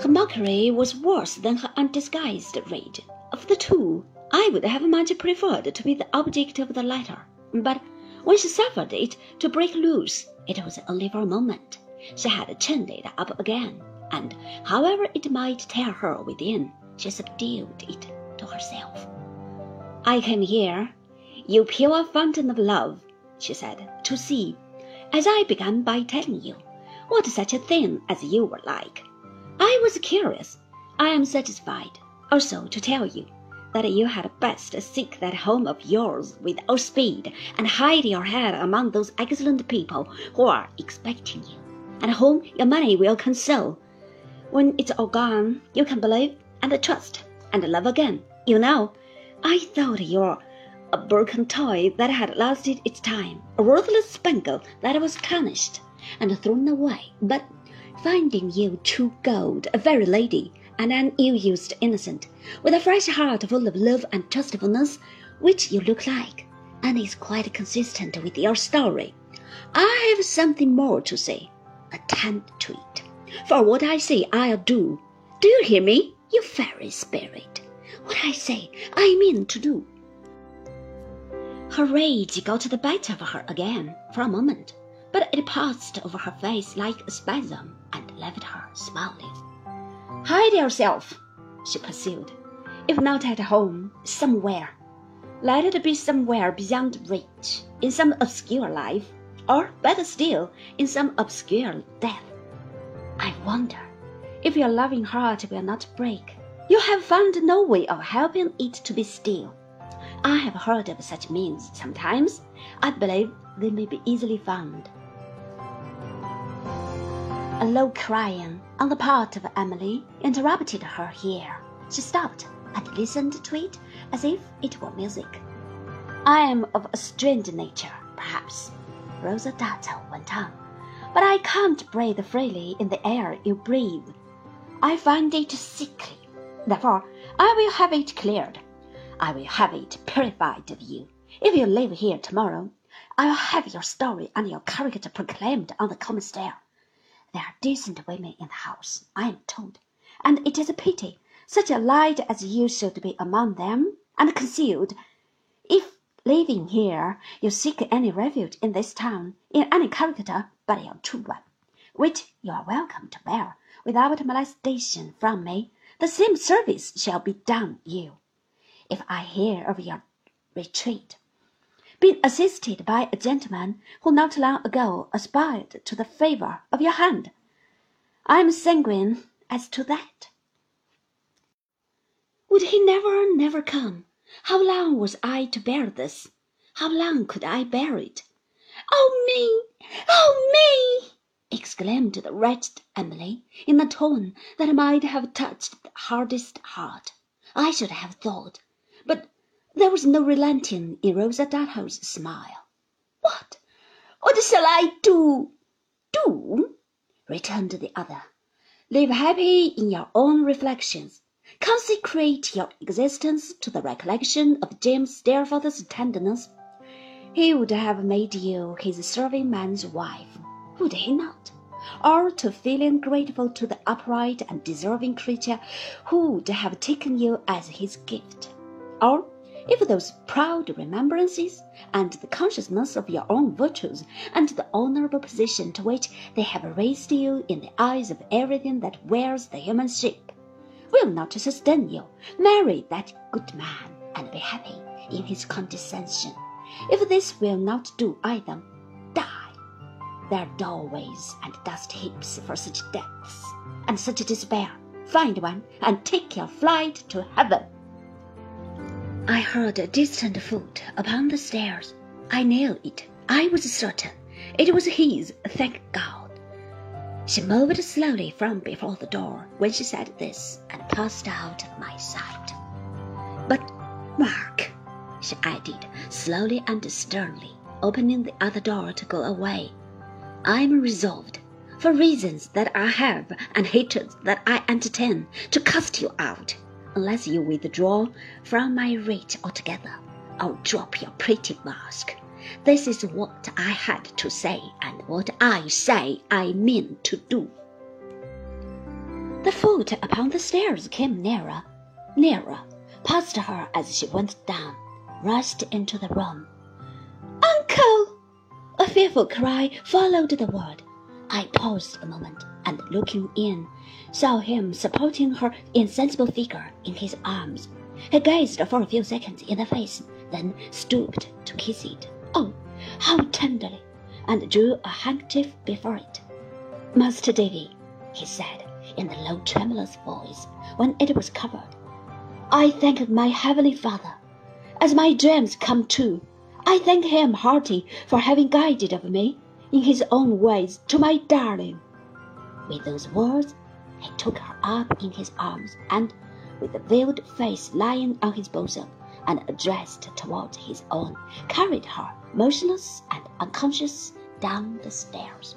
Her mockery was worse than her undisguised rage. Of the two, I would have much preferred to be the object of the latter, but when she suffered it to break loose, it was only for a moment. She had chained it up again, and however it might tear her within, she subdued it to herself. I came here, you pure fountain of love, she said, to see, as I began by telling you, what such a thing as you were like. I was curious. I am satisfied also to tell you that you had best seek that home of yours with all speed and hide your head among those excellent people who are expecting you, and whom your money will console. When it's all gone, you can believe and trust and love again. You know, I thought you were a broken toy that had lasted its time, a worthless spangle that was tarnished and thrown away, but finding you true gold, a very lady, and an ill-used innocent, with a fresh heart full of love and trustfulness, which you look like, and is quite consistent with your story. I have something more to say. Attend to it. For what I say, I'll do. Do you hear me, you fairy spirit? What I say, I mean to do. Her rage got the better of her again for a moment, but it passed over her face like a spasm left her smiling. Hide yourself, she pursued. If not at home, somewhere. Let it be somewhere beyond reach, in some obscure life, or better still, in some obscure death. I wonder if your loving heart will not break. You have found no way of helping it to be still. I have heard of such means sometimes. I believe they may be easily found. A low crying on the part of Emily interrupted her here. She stopped and listened to it as if it were music. I am of a strange nature, perhaps, Rosa Dartle went on, but I can't breathe freely in the air you breathe. I find it sickly. Therefore, I will have it cleared. I will have it purified of you. If you live here tomorrow, I will have your story and your character proclaimed on the common stair. There are decent women in the house, I am told, and it is a pity such a light as you should be among them, and concealed. If, living here, you seek any refuge in this town, in any character but your true one, which you are welcome to bear without molestation from me, the same service shall be done you. If I hear of your retreat, been assisted by a gentleman who not long ago aspired to the favour of your hand. I am sanguine as to that. Would he never, never come? How long was I to bear this? How long could I bear it? Oh me! Oh me! exclaimed the wretched Emily, in a tone that might have touched the hardest heart. I should have thought, but there was no relenting in Rosa Dartle's smile. "What? What shall I do?" "Do?" returned the other. "Live happy in your own reflections. Consecrate your existence to the recollection of James Steerforth's tenderness. He would have made you his serving man's wife, would he not? Or to feeling grateful to the upright and deserving creature who would have taken you as his gift. Or if those proud remembrances, and the consciousness of your own virtues, and the honorable position to which they have raised you in the eyes of everything that wears the human shape, will not sustain you, marry that good man, and be happy in his condescension. If this will not do either, die. There are doorways and dust heaps for such deaths, and such despair. Find one, and take your flight to heaven. I heard a distant foot upon the stairs. I knew it. I was certain it was his, thank God. She moved slowly from before the door when she said this and passed out of my sight. But, Mark, she added, slowly and sternly, opening the other door to go away, I am resolved, for reasons that I have and hatreds that I entertain, to cast you out unless you withdraw from my reach altogether. I'll drop your pretty mask. This is what I had to say, and what I say I mean to do. The foot upon the stairs came nearer, nearer, past her as she went down, rushed into the room. Uncle! A fearful cry followed the word. I paused a moment, and looking in, saw him supporting her insensible figure in his arms. He gazed for a few seconds in the face, then stooped to kiss it. Oh, how tenderly! And drew a handkerchief before it. Master Davy, he said, in a low, tremulous voice, when it was covered, I thank my heavenly Father. As my dreams come true, I thank him hearty for having guided of me in his own ways to my darling. With those words, he took her up in his arms, and, with the veiled face lying on his bosom and addressed towards his own, carried her, motionless and unconscious, down the stairs.